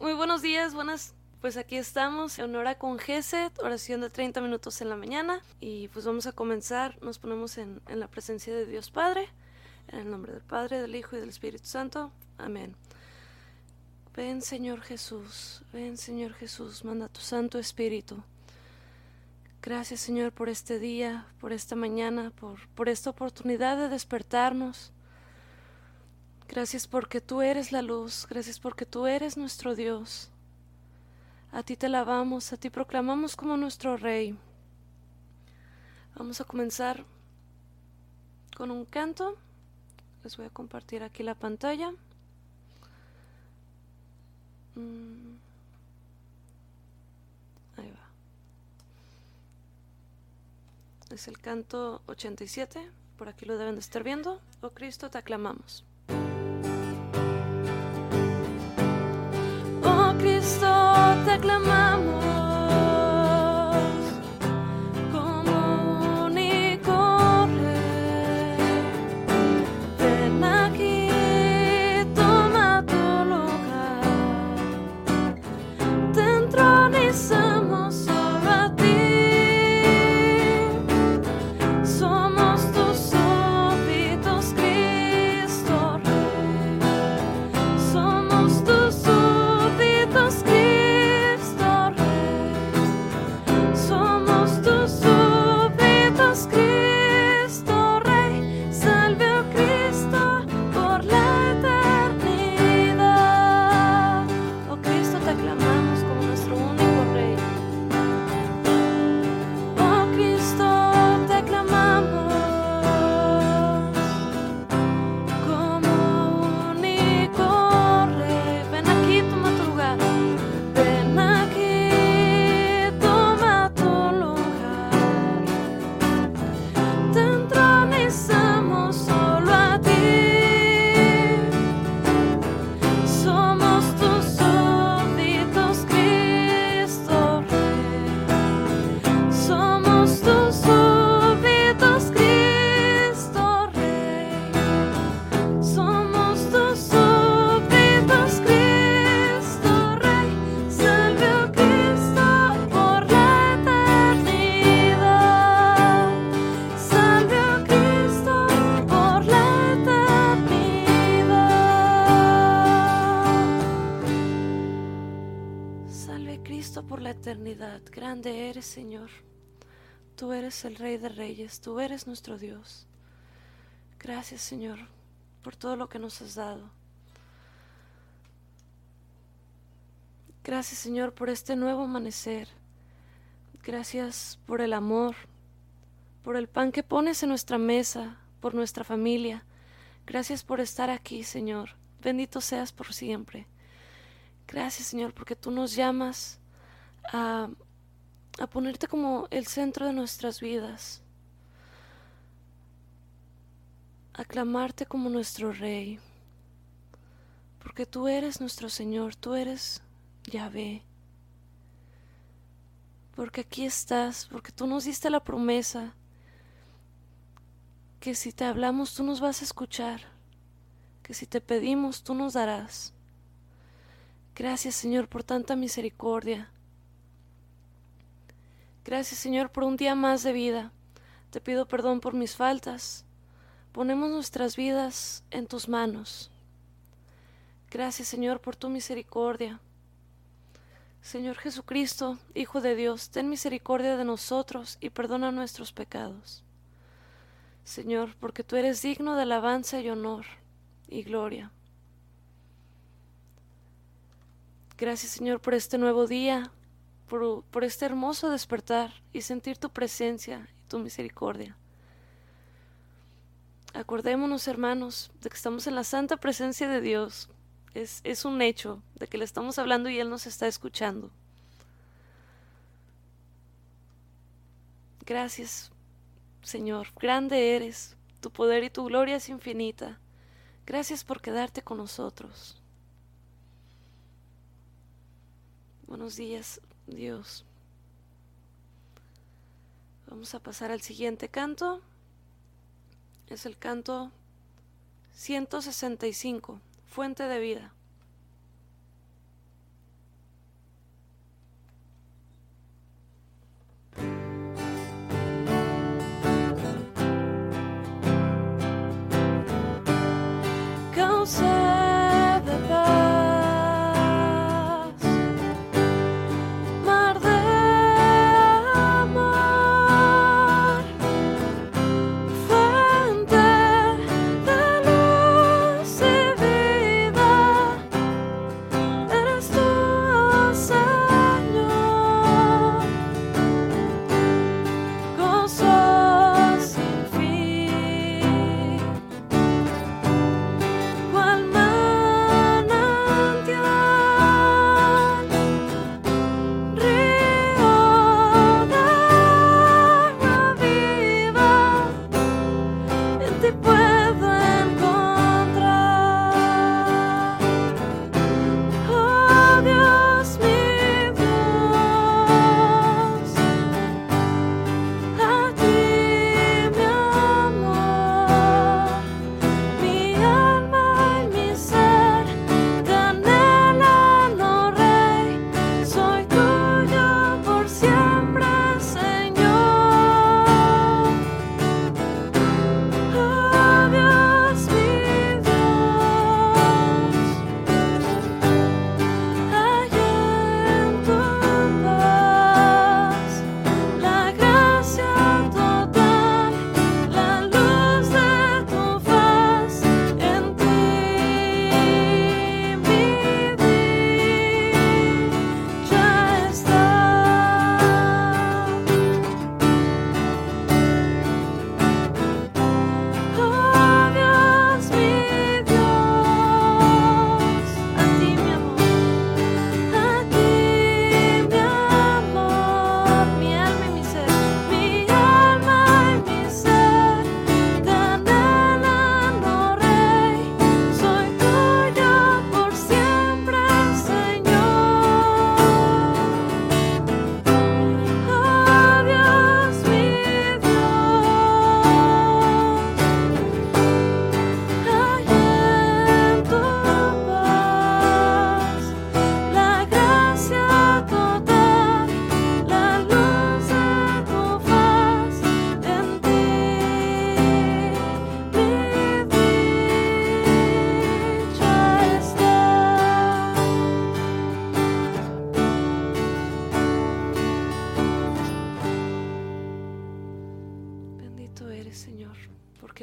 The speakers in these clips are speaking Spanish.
Muy buenos días, buenas. Pues aquí estamos en hora con Geset, oración de 30 minutos en la mañana. Y pues vamos a comenzar, nos ponemos en, en la presencia de Dios Padre, en el nombre del Padre, del Hijo y del Espíritu Santo. Amén. Ven Señor Jesús, ven Señor Jesús, manda tu Santo Espíritu. Gracias Señor por este día, por esta mañana, por, por esta oportunidad de despertarnos. Gracias porque tú eres la luz, gracias porque tú eres nuestro Dios. A ti te alabamos, a ti proclamamos como nuestro Rey. Vamos a comenzar con un canto. Les voy a compartir aquí la pantalla. Mm. Ahí va. Es el canto 87. Por aquí lo deben de estar viendo. Oh Cristo, te aclamamos. Te Señor. Tú eres el Rey de Reyes, tú eres nuestro Dios. Gracias, Señor, por todo lo que nos has dado. Gracias, Señor, por este nuevo amanecer. Gracias por el amor, por el pan que pones en nuestra mesa, por nuestra familia. Gracias por estar aquí, Señor. Bendito seas por siempre. Gracias, Señor, porque tú nos llamas a, a ponerte como el centro de nuestras vidas, a clamarte como nuestro Rey, porque tú eres nuestro Señor, tú eres Yahvé, porque aquí estás, porque tú nos diste la promesa que si te hablamos tú nos vas a escuchar, que si te pedimos tú nos darás. Gracias Señor por tanta misericordia. Gracias Señor por un día más de vida. Te pido perdón por mis faltas. Ponemos nuestras vidas en tus manos. Gracias Señor por tu misericordia. Señor Jesucristo, Hijo de Dios, ten misericordia de nosotros y perdona nuestros pecados. Señor, porque tú eres digno de alabanza y honor y gloria. Gracias Señor por este nuevo día, por, este hermoso despertar y sentir tu presencia y tu misericordia. Acordémonos, hermanos, de que estamos en la santa presencia de Dios. Es, es, un hecho de que le estamos hablando y Él nos está escuchando. Gracias, Señor. Grande eres. Tu poder y tu gloria es infinita. Gracias por quedarte con nosotros. Buenos días. Dios. Vamos a pasar al siguiente canto. Es el canto 165, Fuente de Vida.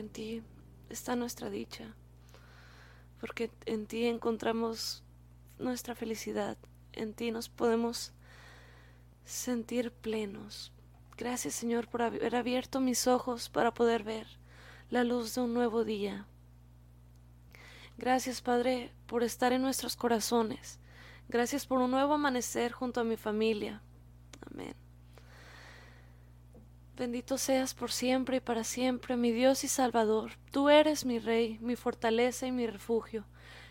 En ti está nuestra dicha, porque en ti encontramos nuestra felicidad, en ti nos podemos sentir plenos. Gracias, Señor, por haber abierto mis ojos para poder ver la luz de un nuevo día. Gracias, Padre, por estar en nuestros corazones. Gracias por un nuevo amanecer junto a mi familia. Amén. Bendito seas por siempre y para siempre, mi Dios y Salvador. Tú eres mi Rey, mi fortaleza y mi refugio.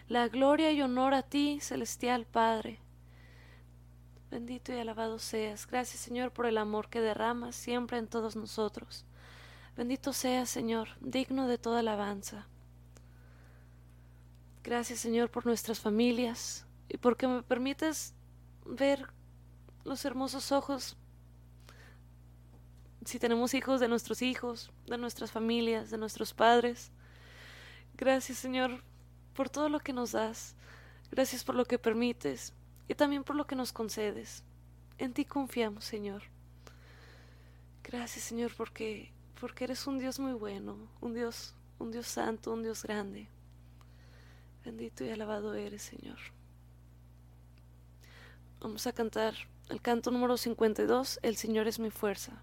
La gloria y honor a ti, celestial Padre. Bendito y alabado seas. Gracias, Señor, por el amor que derramas siempre en todos nosotros. Bendito seas, Señor, digno de toda alabanza. Gracias Señor por nuestras familias y porque me permites ver los hermosos ojos, si tenemos hijos, de nuestros hijos, de nuestras familias, de nuestros padres. Gracias Señor por todo lo que nos das. Gracias por lo que permites y también por lo que nos concedes. En ti confiamos, Señor. Gracias, Señor, porque porque eres un Dios muy bueno, un Dios, un Dios santo, un Dios grande. Bendito y alabado eres, Señor. Vamos a cantar el canto número 52, El Señor es mi fuerza.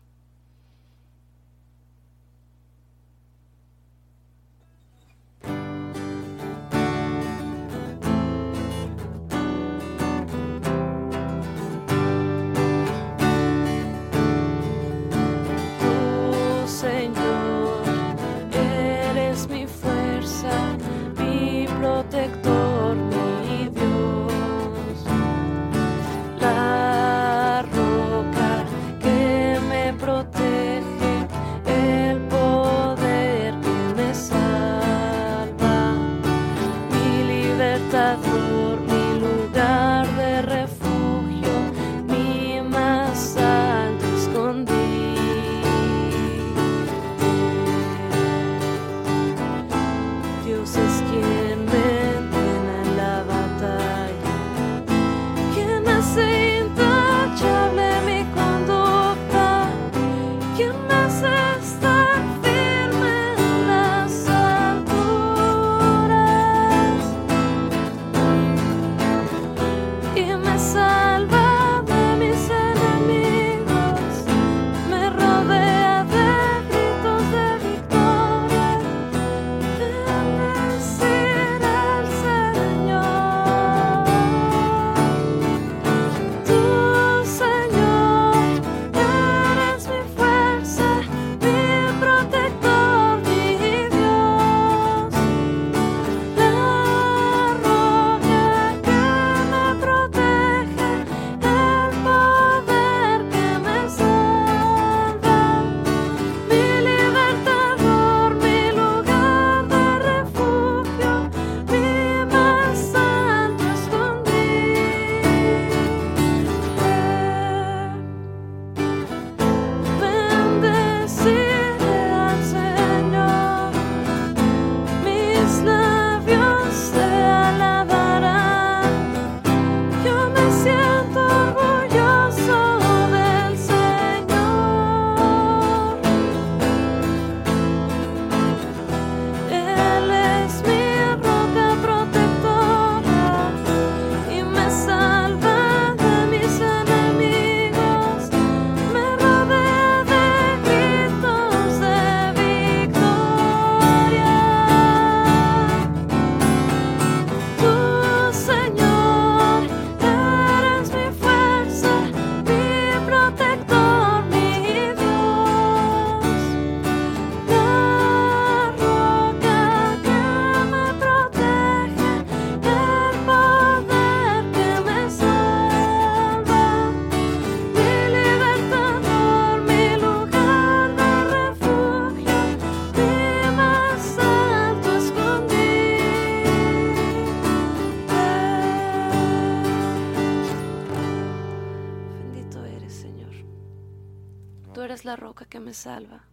Me salva,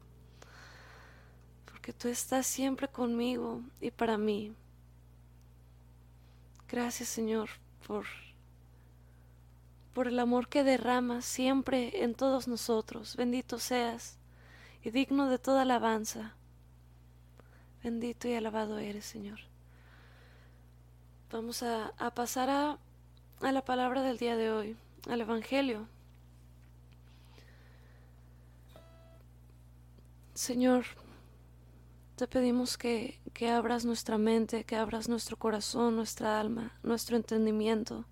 porque tú estás siempre conmigo y para mí. Gracias Señor por, por el amor que derramas siempre en todos nosotros. Bendito seas y digno de toda alabanza. Bendito y alabado eres, Señor. Vamos a, pasar a, a la palabra del día de hoy, al Evangelio. Señor, te pedimos que, que, abras nuestra mente, que abras nuestro corazón, nuestra alma, nuestro entendimiento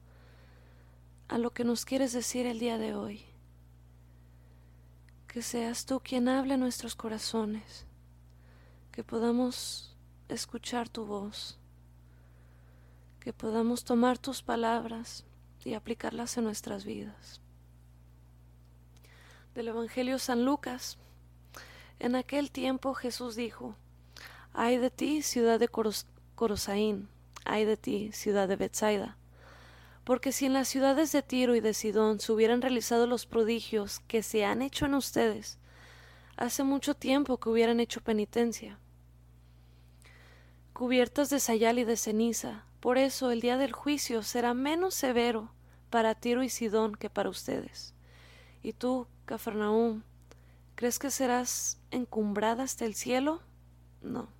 a lo que nos quieres decir el día de hoy. Que seas tú quien hable nuestros corazones, que podamos escuchar tu voz, que podamos tomar tus palabras y aplicarlas en nuestras vidas. Del Evangelio San Lucas. En aquel tiempo Jesús dijo, Ay de ti, ciudad de Corosaín, ay de ti, ciudad de Bethsaida, porque si en las ciudades de Tiro y de Sidón se hubieran realizado los prodigios que se han hecho en ustedes, hace mucho tiempo que hubieran hecho penitencia. Cubiertas de sayal y de ceniza, por eso el día del juicio será menos severo para Tiro y Sidón que para ustedes. Y tú, Cafarnaúm, ¿crees que serás encumbrada hasta el cielo? No,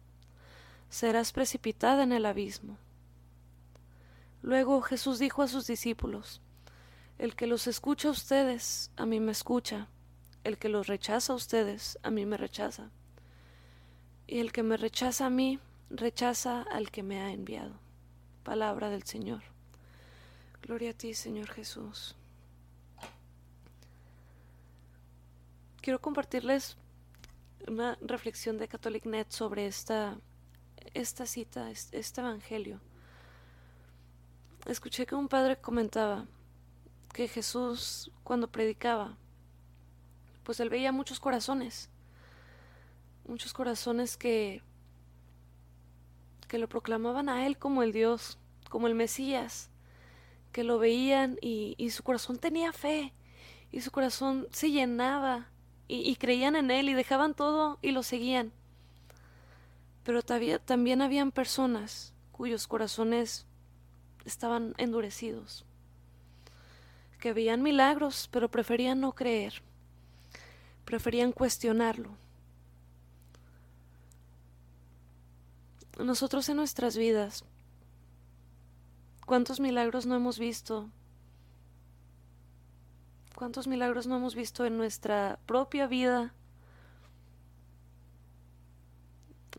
serás precipitada en el abismo. Luego Jesús dijo a sus discípulos, El que los escucha a ustedes, a mí me escucha, el que los rechaza a ustedes, a mí me rechaza, y el que me rechaza a mí, rechaza al que me ha enviado. Palabra del Señor. Gloria a ti, Señor Jesús. Quiero compartirles una reflexión de CatholicNet sobre esta, esta cita, este evangelio. Escuché que un padre comentaba que Jesús cuando predicaba, pues él veía muchos corazones, muchos corazones que que lo proclamaban a él como el Dios, como el Mesías, que lo veían y, su corazón tenía fe y su corazón se llenaba y, creían en él y dejaban todo y lo seguían. Pero también habían personas cuyos corazones estaban endurecidos, que veían milagros, pero preferían no creer, preferían cuestionarlo. Nosotros en nuestras vidas, ¿cuántos milagros no hemos visto? ¿Cuántos milagros no hemos visto en nuestra propia vida?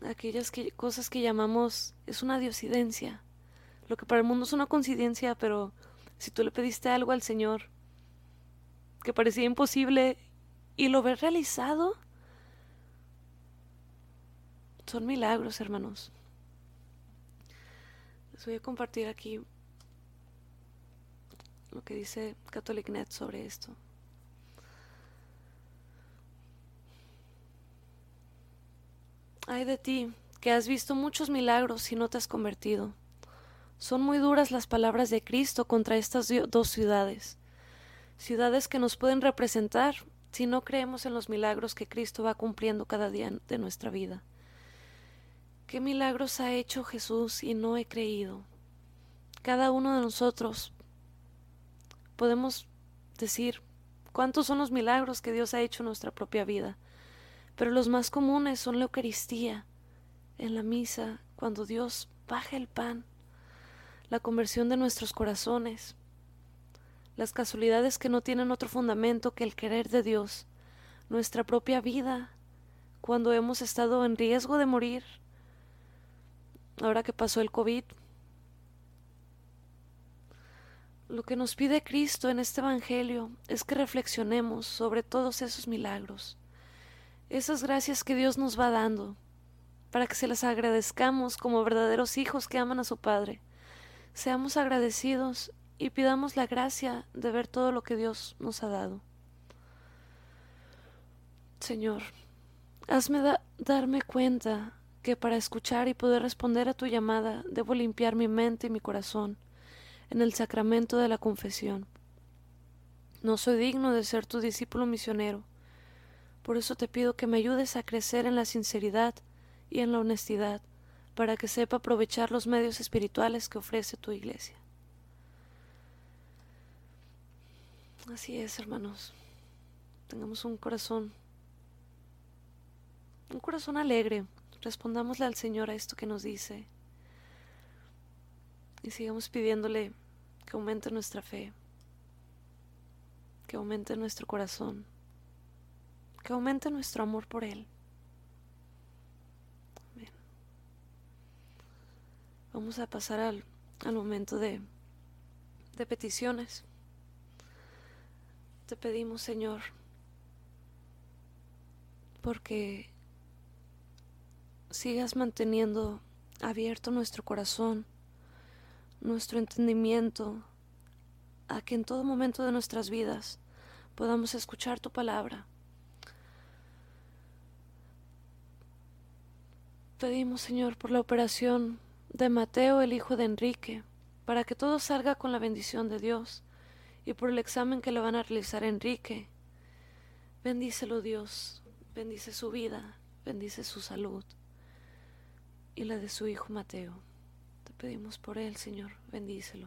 Aquellas cosas que llamamos es una diosidencia lo que para el mundo es una coincidencia, pero si tú le pediste algo al Señor que parecía imposible y lo ves realizado, son milagros, hermanos. Les voy a compartir aquí lo que dice CatholicNet sobre esto. Ay de ti, que has visto muchos milagros y no te has convertido. Son muy duras las palabras de Cristo contra estas dos ciudades, ciudades que nos pueden representar si no creemos en los milagros que Cristo va cumpliendo cada día de nuestra vida. ¿Qué milagros ha hecho Jesús y no he creído? Cada uno de nosotros podemos decir cuántos son los milagros que Dios ha hecho en nuestra propia vida, pero los más comunes son la Eucaristía, en la misa, cuando Dios baja el pan la conversión de nuestros corazones, las casualidades que no tienen otro fundamento que el querer de Dios, nuestra propia vida, cuando hemos estado en riesgo de morir, ahora que pasó el COVID. Lo que nos pide Cristo en este Evangelio es que reflexionemos sobre todos esos milagros, esas gracias que Dios nos va dando, para que se las agradezcamos como verdaderos hijos que aman a su Padre Seamos agradecidos y pidamos la gracia de ver todo lo que Dios nos ha dado. Señor, hazme darme cuenta que para escuchar y poder responder a tu llamada debo limpiar mi mente y mi corazón en el sacramento de la confesión. No soy digno de ser tu discípulo misionero, por eso te pido que me ayudes a crecer en la sinceridad y en la honestidad para que sepa aprovechar los medios espirituales que ofrece tu iglesia. Así es, hermanos. Tengamos un corazón un corazón alegre. Respondámosle al Señor a esto que nos dice. Y sigamos pidiéndole que aumente nuestra fe, que aumente nuestro corazón, que aumente nuestro amor por Él. Vamos a pasar al, al momento de, de peticiones. Te pedimos, Señor, porque sigas manteniendo abierto nuestro corazón, nuestro entendimiento, a que en todo momento de nuestras vidas podamos escuchar tu palabra. Pedimos, Señor, por la operación de Mateo, el hijo de Enrique, para que todo salga con la bendición de Dios, y por el examen que le van a realizar a Enrique. Bendícelo, Dios, bendice su vida, bendice su salud y la de su hijo Mateo. Pedimos por él, Señor, bendícelo.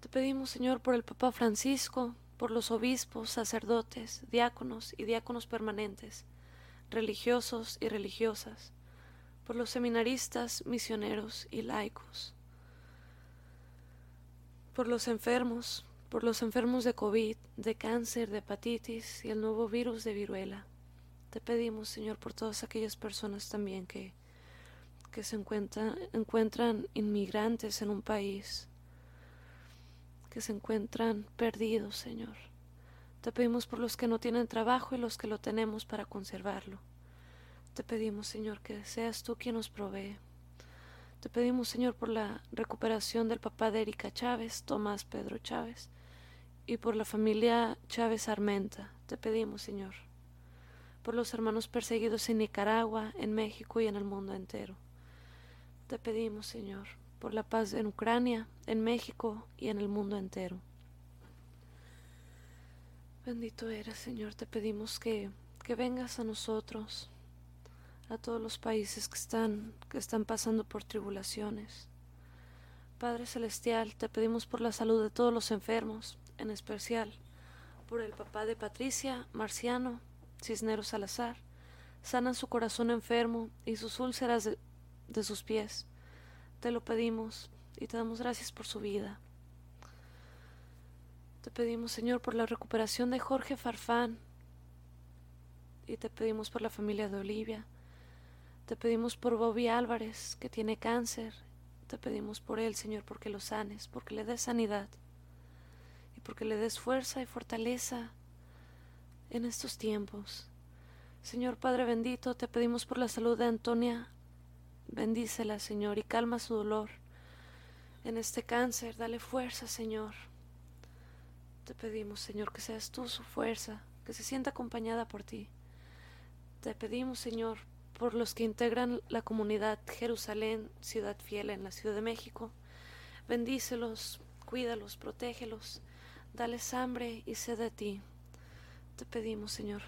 Te pedimos, Señor, por el Papa Francisco, por los obispos, sacerdotes, diáconos y diáconos permanentes, religiosos y religiosas, por los seminaristas, misioneros y laicos, por los enfermos, por los enfermos de COVID, de cáncer, de hepatitis y el nuevo virus de viruela te pedimos, Señor, por todas aquellas personas también que, que se encuentran, inmigrantes en un país, que se encuentran perdidos, Señor. Te pedimos por los que no tienen trabajo y los que lo tenemos para conservarlo. Te pedimos, Señor, que seas tú quien nos provee. Te pedimos, Señor, por la recuperación del papá de Erika Chávez, Tomás Pedro Chávez, y por la familia Chávez Armenta. Te pedimos, Señor, por los hermanos perseguidos en Nicaragua, en México y en el mundo entero. Te pedimos, Señor, por la paz en Ucrania, en México y en el mundo entero. Bendito eres, Señor, te pedimos que, que vengas a nosotros, a todos los países que están, que están pasando por tribulaciones. Padre Celestial, te pedimos por la salud de todos los enfermos, en especial por el papá de Patricia, Marciano, Cisneros Salazar, sana su corazón enfermo y sus úlceras de sus pies. Te lo pedimos y te damos gracias por su vida. Te pedimos, Señor, por la recuperación de Jorge Farfán y te pedimos por la familia de Olivia. Te pedimos por Bobby Álvarez, que tiene cáncer. Te pedimos por él, Señor, porque lo sanes, porque le des sanidad y porque le des fuerza y fortaleza en estos tiempos. Señor Padre bendito, te pedimos por la salud de Antonia. Bendícela, Señor, y calma su dolor en este cáncer. Dale fuerza, Señor. Te pedimos, Señor, que seas tú su fuerza, que se sienta acompañada por ti. Te pedimos, Señor, por los que integran la comunidad Jerusalén, Ciudad Fiel en la Ciudad de México. Bendícelos, cuídalos, protégelos, dales hambre y sed de ti. Te pedimos, Señor,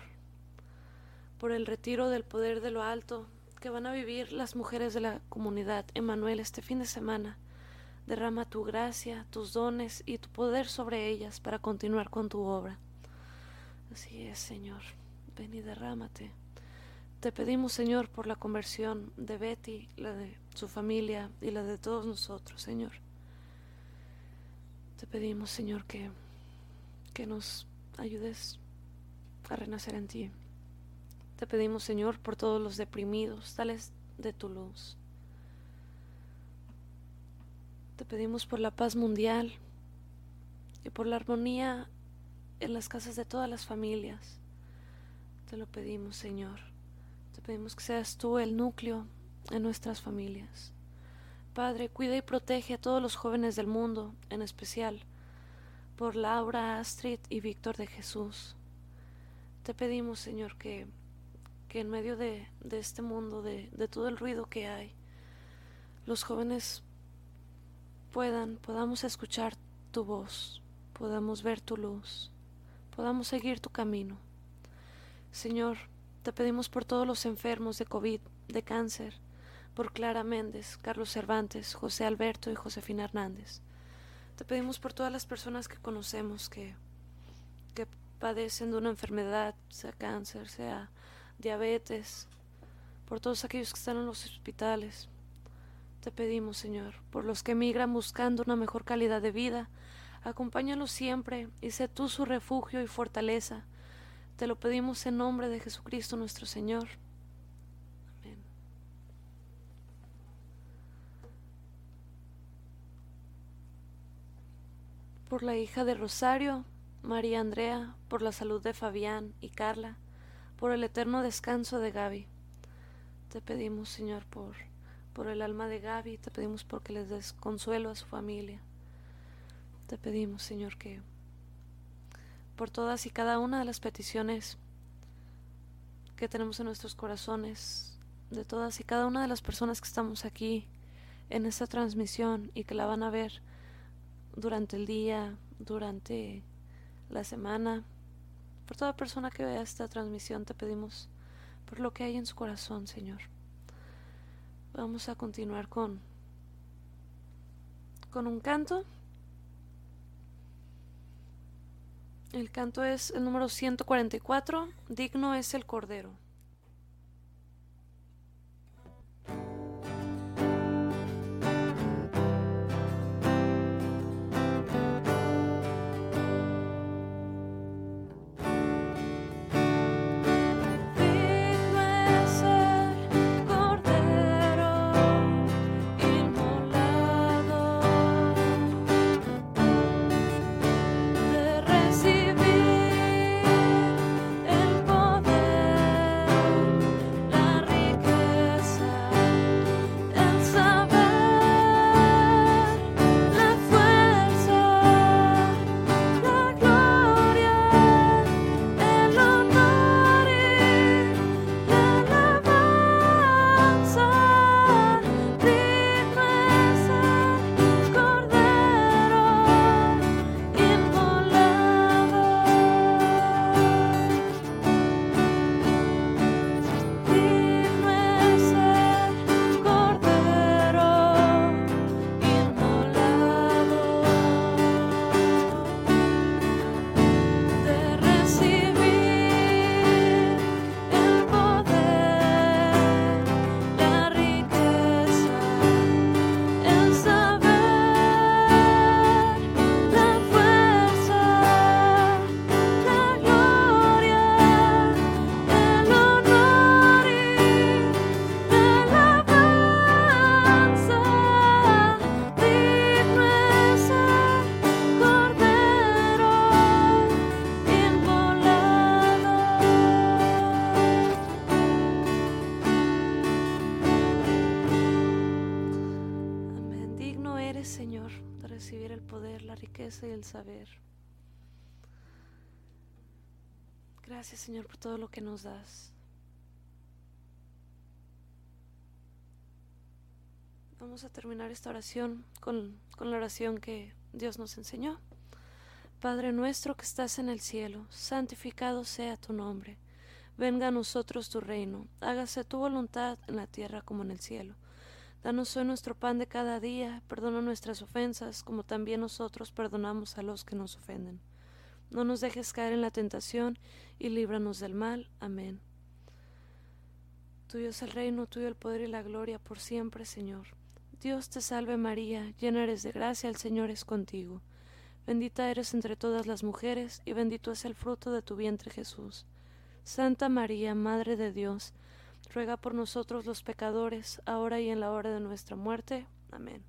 por el retiro del poder de lo alto que van a vivir las mujeres de la comunidad Emanuel este fin de semana. Derrama tu gracia, tus dones y tu poder sobre ellas para continuar con tu obra. Así es, Señor. Ven y derrámate. Te pedimos, Señor, por la conversión de Betty, la de su familia y la de todos nosotros, Señor. Te pedimos, Señor, que, que nos ayudes a renacer en ti. Te pedimos, Señor, por todos los deprimidos, dales de tu luz. Te pedimos por la paz mundial y por la armonía en las casas de todas las familias. Te lo pedimos, Señor. Te pedimos que seas tú el núcleo en nuestras familias. Padre, cuida y protege a todos los jóvenes del mundo, en especial por Laura, Astrid y Víctor de Jesús. Te pedimos, Señor, que, que en medio de, de este mundo, de, de, todo el ruido que hay, los jóvenes puedan, podamos escuchar tu voz, podamos ver tu luz, podamos seguir tu camino. Señor, te pedimos por todos los enfermos de COVID, de cáncer, por Clara Méndez, Carlos Cervantes, José Alberto y Josefina Hernández. Te pedimos por todas las personas que conocemos que, que padecen de una enfermedad, sea cáncer, sea diabetes, por todos aquellos que están en los hospitales. Te pedimos, Señor, por los que emigran buscando una mejor calidad de vida, acompáñalos siempre y sé tú su refugio y fortaleza. Te lo pedimos en nombre de Jesucristo nuestro Señor. Amén. Por la hija de Rosario, María Andrea, por la salud de Fabián y Carla, por el eterno descanso de Gaby. Te pedimos, Señor, por, por el alma de Gaby, te pedimos porque les des consuelo a su familia. Te pedimos, Señor, que por todas y cada una de las peticiones que tenemos en nuestros corazones, de todas y cada una de las personas que estamos aquí en esta transmisión y que la van a ver durante el día, durante la semana. Por toda persona que vea esta transmisión te pedimos por lo que hay en su corazón, Señor. Vamos a continuar con con un canto. El canto es el número 144, Digno es el Cordero. Y el saber. Gracias Señor por todo lo que nos das. Vamos a terminar esta oración con, con, la oración que Dios nos enseñó. Padre nuestro que estás en el cielo, santificado sea tu nombre. Venga a nosotros tu reino, hágase tu voluntad en la tierra como en el cielo. Danos hoy nuestro pan de cada día, perdona nuestras ofensas, como también nosotros perdonamos a los que nos ofenden. No nos dejes caer en la tentación y líbranos del mal. Amén. Tuyo es el reino, tuyo el poder y la gloria por siempre, Señor. Dios te salve María, llena eres de gracia, el Señor es contigo. Bendita eres entre todas las mujeres, y bendito es el fruto de tu vientre Jesús. Santa María, Madre de Dios, ruega por nosotros los pecadores, ahora y en la hora de nuestra muerte. Amén.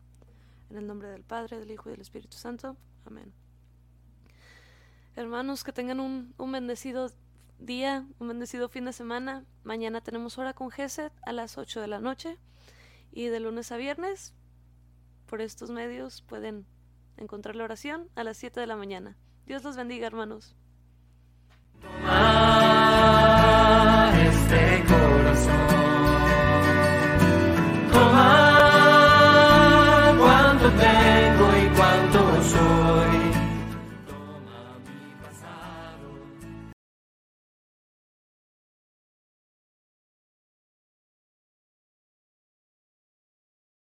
En el nombre del Padre, del Hijo y del Espíritu Santo. Amén. Hermanos, que tengan un, bendecido día, un bendecido fin de semana. Mañana tenemos hora con Geset a las 8 de la noche. Y de lunes a viernes, por estos medios, pueden encontrar la oración a las 7 de la mañana. Dios los bendiga, hermanos.